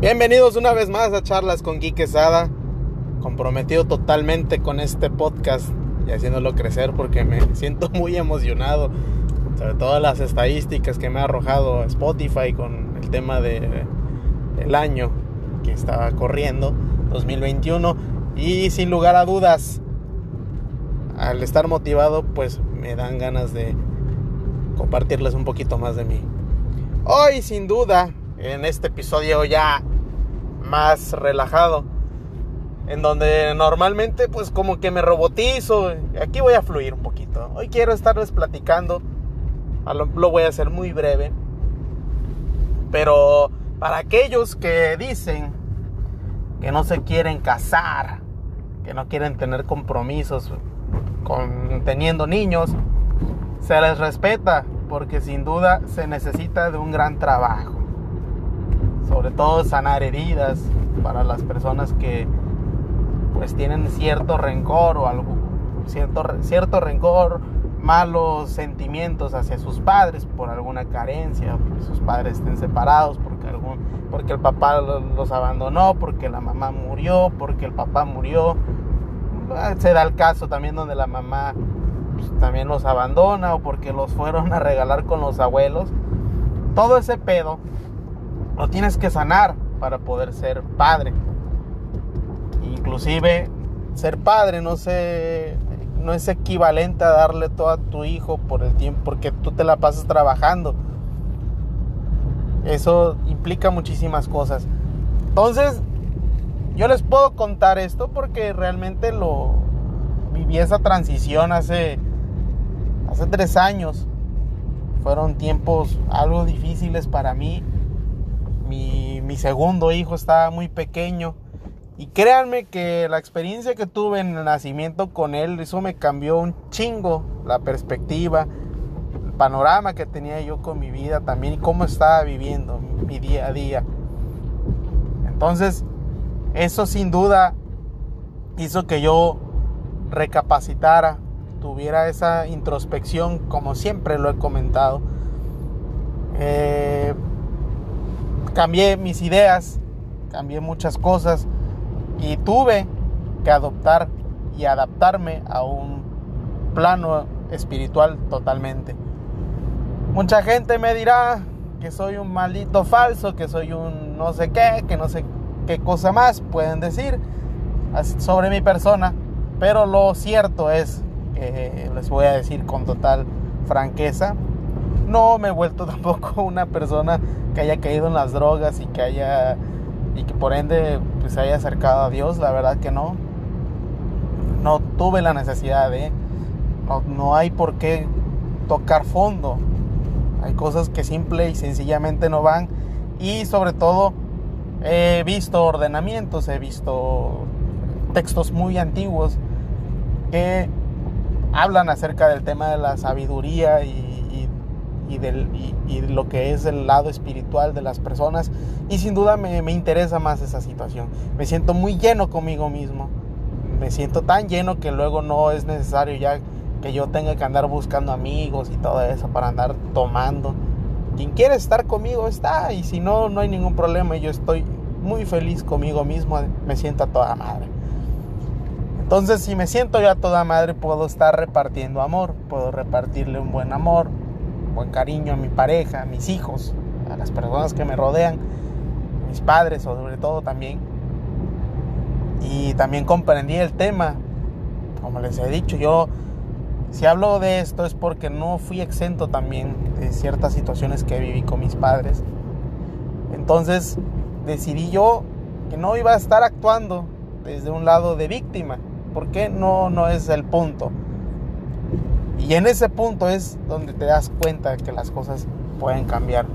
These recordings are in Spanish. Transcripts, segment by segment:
Bienvenidos una vez más a Charlas con Gui Quesada. Comprometido totalmente con este podcast y haciéndolo crecer porque me siento muy emocionado. Sobre todas las estadísticas que me ha arrojado Spotify con el tema de, del año que estaba corriendo, 2021. Y sin lugar a dudas, al estar motivado, pues me dan ganas de compartirles un poquito más de mí. Hoy, sin duda, en este episodio ya más relajado, en donde normalmente pues como que me robotizo, aquí voy a fluir un poquito. Hoy quiero estarles platicando, lo voy a hacer muy breve, pero para aquellos que dicen que no se quieren casar, que no quieren tener compromisos con teniendo niños, se les respeta porque sin duda se necesita de un gran trabajo. Sobre todo sanar heridas para las personas que pues tienen cierto rencor o cierto cierto rencor, malos sentimientos hacia sus padres por alguna carencia, porque sus padres estén separados, porque algún porque el papá los abandonó, porque la mamá murió, porque el papá murió. Se da el caso también donde la mamá pues, también los abandona o porque los fueron a regalar con los abuelos. Todo ese pedo lo tienes que sanar para poder ser padre. Inclusive ser padre no se no es equivalente a darle todo a tu hijo por el tiempo porque tú te la pasas trabajando. Eso implica muchísimas cosas. Entonces, yo les puedo contar esto porque realmente lo viví esa transición hace hace tres años. Fueron tiempos algo difíciles para mí. Mi, mi segundo hijo estaba muy pequeño. Y créanme que la experiencia que tuve en el nacimiento con él, eso me cambió un chingo la perspectiva, el panorama que tenía yo con mi vida también y cómo estaba viviendo mi día a día. Entonces, eso sin duda hizo que yo recapacitara tuviera esa introspección, como siempre lo he comentado. Eh, cambié mis ideas, cambié muchas cosas y tuve que adoptar y adaptarme a un plano espiritual totalmente. Mucha gente me dirá que soy un maldito falso, que soy un no sé qué, que no sé qué cosa más pueden decir sobre mi persona, pero lo cierto es les voy a decir con total franqueza, no me he vuelto tampoco una persona que haya caído en las drogas y que haya y que por ende pues haya acercado a Dios, la verdad que no. No tuve la necesidad de no, no hay por qué tocar fondo. Hay cosas que simple y sencillamente no van y sobre todo he visto ordenamientos, he visto textos muy antiguos que hablan acerca del tema de la sabiduría y, y, del, y, lo que es el lado espiritual de las personas. Y sin duda me, me, interesa más esa situación. Me siento muy lleno conmigo mismo. Me siento tan lleno que luego no es necesario ya que yo tenga que andar buscando amigos y todo eso para andar tomando. Quien quiere estar conmigo está y si no, no hay ningún problema. Yo estoy muy feliz conmigo mismo. Me siento a toda madre. Entonces, si me siento yo a toda madre, puedo estar repartiendo amor, puedo repartirle un buen amor, buen cariño a mi pareja, a mis hijos, a las personas que me rodean, mis padres sobre todo también. Y también comprendí el tema, como les he dicho, yo si hablo de esto es porque no fui exento también de ciertas situaciones que viví con mis padres. Entonces decidí yo que no iba a estar actuando desde un lado de víctima, ¿Por qué? No, no es el punto. Y en ese punto es donde te das cuenta que las cosas pueden cambiar.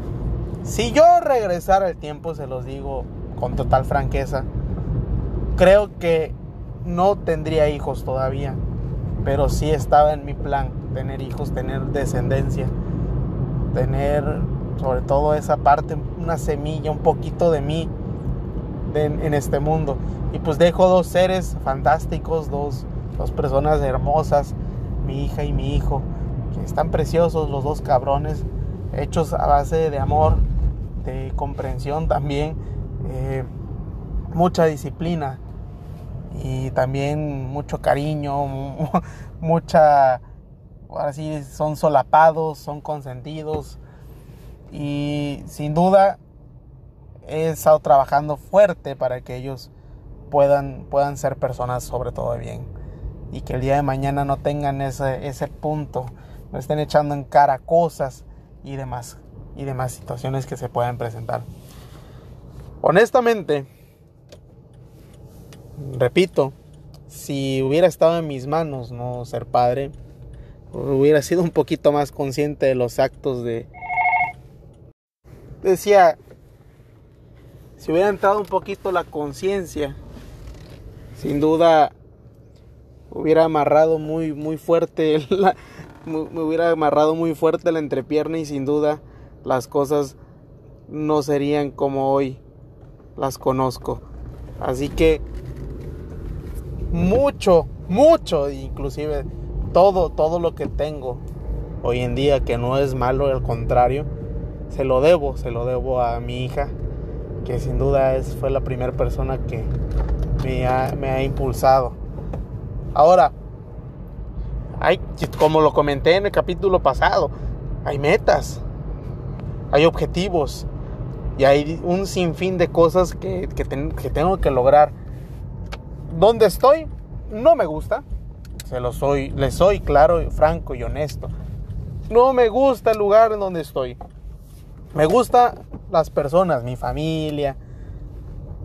Si yo regresara el tiempo, se los digo con total franqueza, creo que no tendría hijos todavía, pero sí estaba en mi plan tener hijos, tener descendencia, tener sobre todo esa parte, una semilla, un poquito de mí en este mundo. Y pues dejo dos seres fantásticos, dos, dos personas hermosas, mi hija y mi hijo, que están preciosos los dos cabrones, hechos a base de amor, de comprensión también, eh, mucha disciplina y también mucho cariño, mucha, ahora son solapados, son consentidos y sin duda he estado trabajando fuerte para que ellos puedan, puedan ser personas sobre todo bien y que el día de mañana no tengan ese, ese punto, no estén echando en cara cosas y demás, y demás situaciones que se puedan presentar. Honestamente, repito, si hubiera estado en mis manos no ser padre, hubiera sido un poquito más consciente de los actos de... Decía, si hubiera entrado un poquito la conciencia, sin duda hubiera amarrado muy, muy fuerte, me hubiera amarrado muy fuerte la entrepierna y sin duda las cosas no serían como hoy las conozco. Así que mucho, mucho, inclusive todo, todo lo que tengo hoy en día, que no es malo, al contrario, se lo debo, se lo debo a mi hija, que sin duda es, fue la primera persona que me ha, me ha impulsado. Ahora, hay, como lo comenté en el capítulo pasado, hay metas, hay objetivos y hay un sinfín de cosas que, que, tengo que lograr donde estoy no me gusta. Se lo soy, le soy claro, franco y honesto. No me gusta el lugar en donde estoy. Me gusta las personas, mi familia,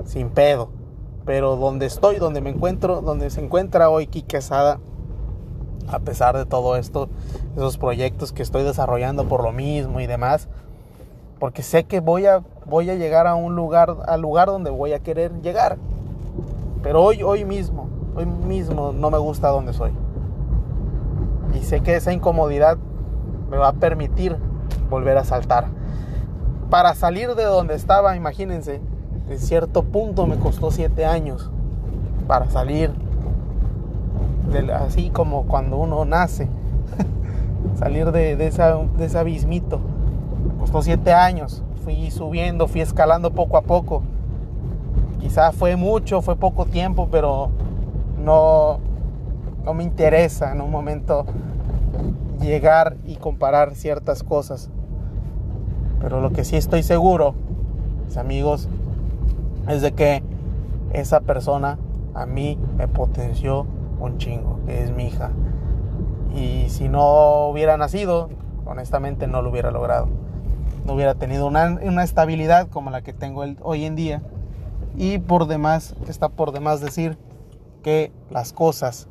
sin pedo. Pero donde estoy, donde me encuentro, donde se encuentra hoy Sada, a pesar de todo esto, esos proyectos que estoy desarrollando por lo mismo y demás, porque sé que voy a, voy a llegar a un lugar, al lugar donde voy a querer llegar. Pero hoy, hoy mismo, hoy mismo no me gusta donde soy. Y sé que esa incomodidad me va a permitir volver a saltar. Para salir de donde estaba, imagínense, en cierto punto me costó siete años para salir. así como cuando uno nace, salir de, de ese abismito. Me costó siete años. Fui subiendo, fui escalando poco a poco Quizás fue mucho, fue poco tiempo, pero no, no me interesa en un momento llegar y comparar ciertas cosas. Pero lo que sí estoy seguro, mis amigos, es de que esa persona a mí me potenció un chingo, que es mi hija. Y si no hubiera nacido, honestamente no lo hubiera logrado. No hubiera tenido una, una estabilidad como la que tengo hoy en día y por demás, está por demás decir que las cosas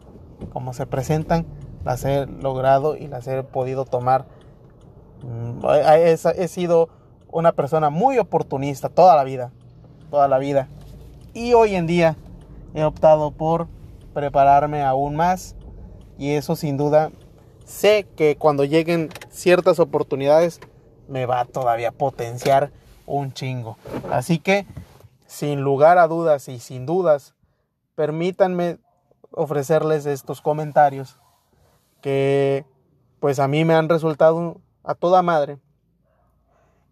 como se presentan, las he logrado y las he podido tomar. Mm, he, sido una persona muy oportunista toda la vida, toda la vida. Y hoy en día he optado por prepararme aún más y eso sin duda sé que cuando lleguen ciertas oportunidades me va a todavía potenciar un chingo. Así que sin lugar a dudas y sin dudas, permítanme ofrecerles estos comentarios que pues a mí me han resultado a toda madre.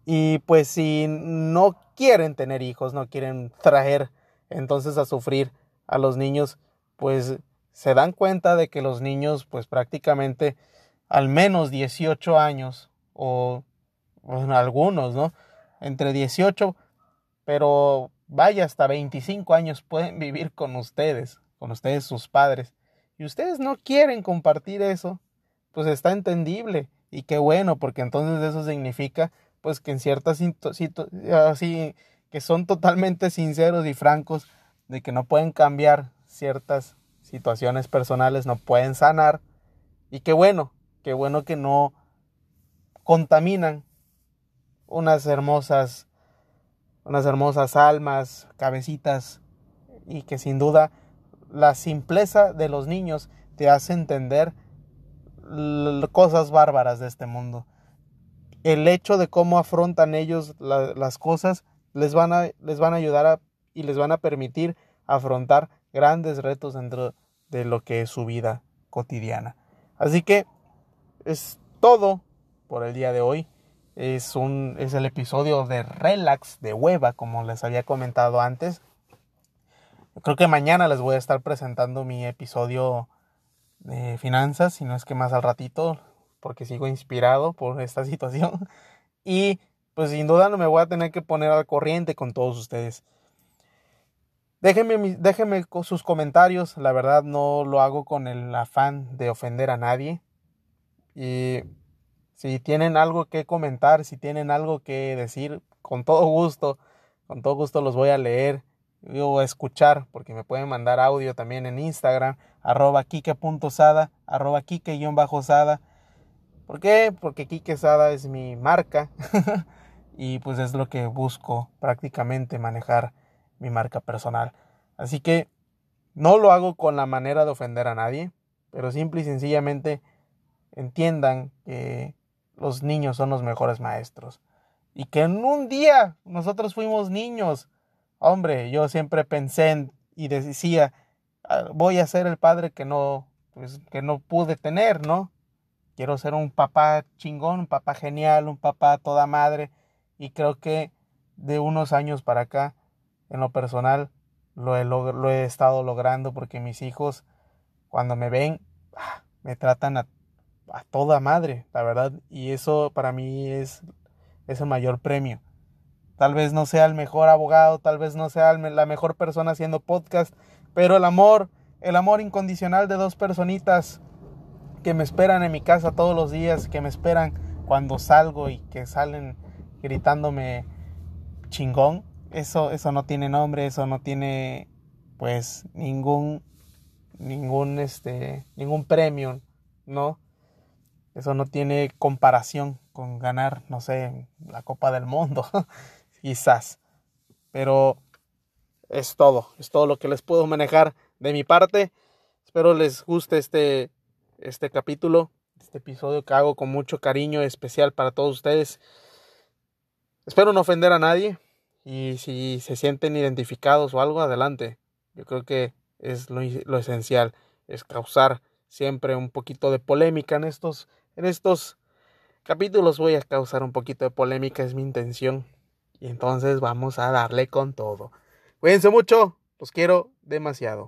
Y pues si no quieren tener hijos, no quieren traer entonces a sufrir a los niños, pues se dan cuenta de que los niños pues prácticamente al menos 18 años o algunos, ¿no? Entre 18, pero vaya, hasta 25 años pueden vivir con ustedes, con ustedes sus padres, y ustedes no quieren compartir eso, pues está entendible y qué bueno, porque entonces eso significa pues que en ciertas así que son totalmente sinceros y francos de que no pueden cambiar ciertas situaciones personales, no pueden sanar y qué bueno, qué bueno que no contaminan unas hermosas unas hermosas almas, cabecitas, y que sin duda la simpleza de los niños te hace entender cosas bárbaras de este mundo. El hecho de cómo afrontan ellos las cosas les van, a, les van a ayudar y les van a permitir afrontar grandes retos dentro de lo que es su vida cotidiana. Así que es todo por el día de hoy Es, un, es el episodio de Relax de Hueva, como les había comentado antes. Creo que mañana les voy a estar presentando mi episodio de finanzas, si no es que más al ratito, porque sigo inspirado por esta situación. Y pues sin duda no me voy a tener que poner al corriente con todos ustedes. Déjenme, déjenme sus comentarios, la verdad no lo hago con el afán de ofender a nadie. Y si tienen algo que comentar, si tienen algo que decir, con todo gusto, con todo gusto los voy a leer o escuchar, porque me pueden mandar audio también en Instagram, arroba kike.sada, arroba kike-sada. ¿Por qué? Porque Sada es mi marca y pues es lo que busco prácticamente manejar mi marca personal. Así que no lo hago con la manera de ofender a nadie, pero simple y sencillamente entiendan que los niños son los mejores maestros. Y que en un día nosotros fuimos niños. Hombre, yo siempre pensé y decía, ah, voy a ser el padre que no, pues, que no pude tener, ¿no? Quiero ser un papá chingón, un papá genial, un papá toda madre. Y creo que de unos años para acá, en lo personal, lo he, estado logrando porque mis hijos, cuando me ven, ah, me tratan a a toda madre, la verdad. Y eso para mí es, es el mayor premio. Tal vez no sea el mejor abogado, tal vez no sea la mejor persona haciendo podcast, pero el amor, el amor incondicional de dos personitas que me esperan en mi casa todos los días, que me esperan cuando salgo y que salen gritándome chingón, eso, eso no tiene nombre, eso no tiene pues ningún, ningún, este, ningún premio, ¿no? Eso no tiene comparación con ganar, no sé, la Copa del Mundo, quizás. Pero es todo, es todo lo que les puedo manejar de mi parte. Espero les guste este, este capítulo, este episodio que hago con mucho cariño especial para todos ustedes. Espero no ofender a nadie y si se sienten identificados o algo, adelante. Yo creo que es lo, esencial, es causar siempre un poquito de polémica en estos en estos capítulos voy a causar un poquito de polémica, es mi intención. Y entonces vamos a darle con todo. Cuídense mucho, los quiero demasiado.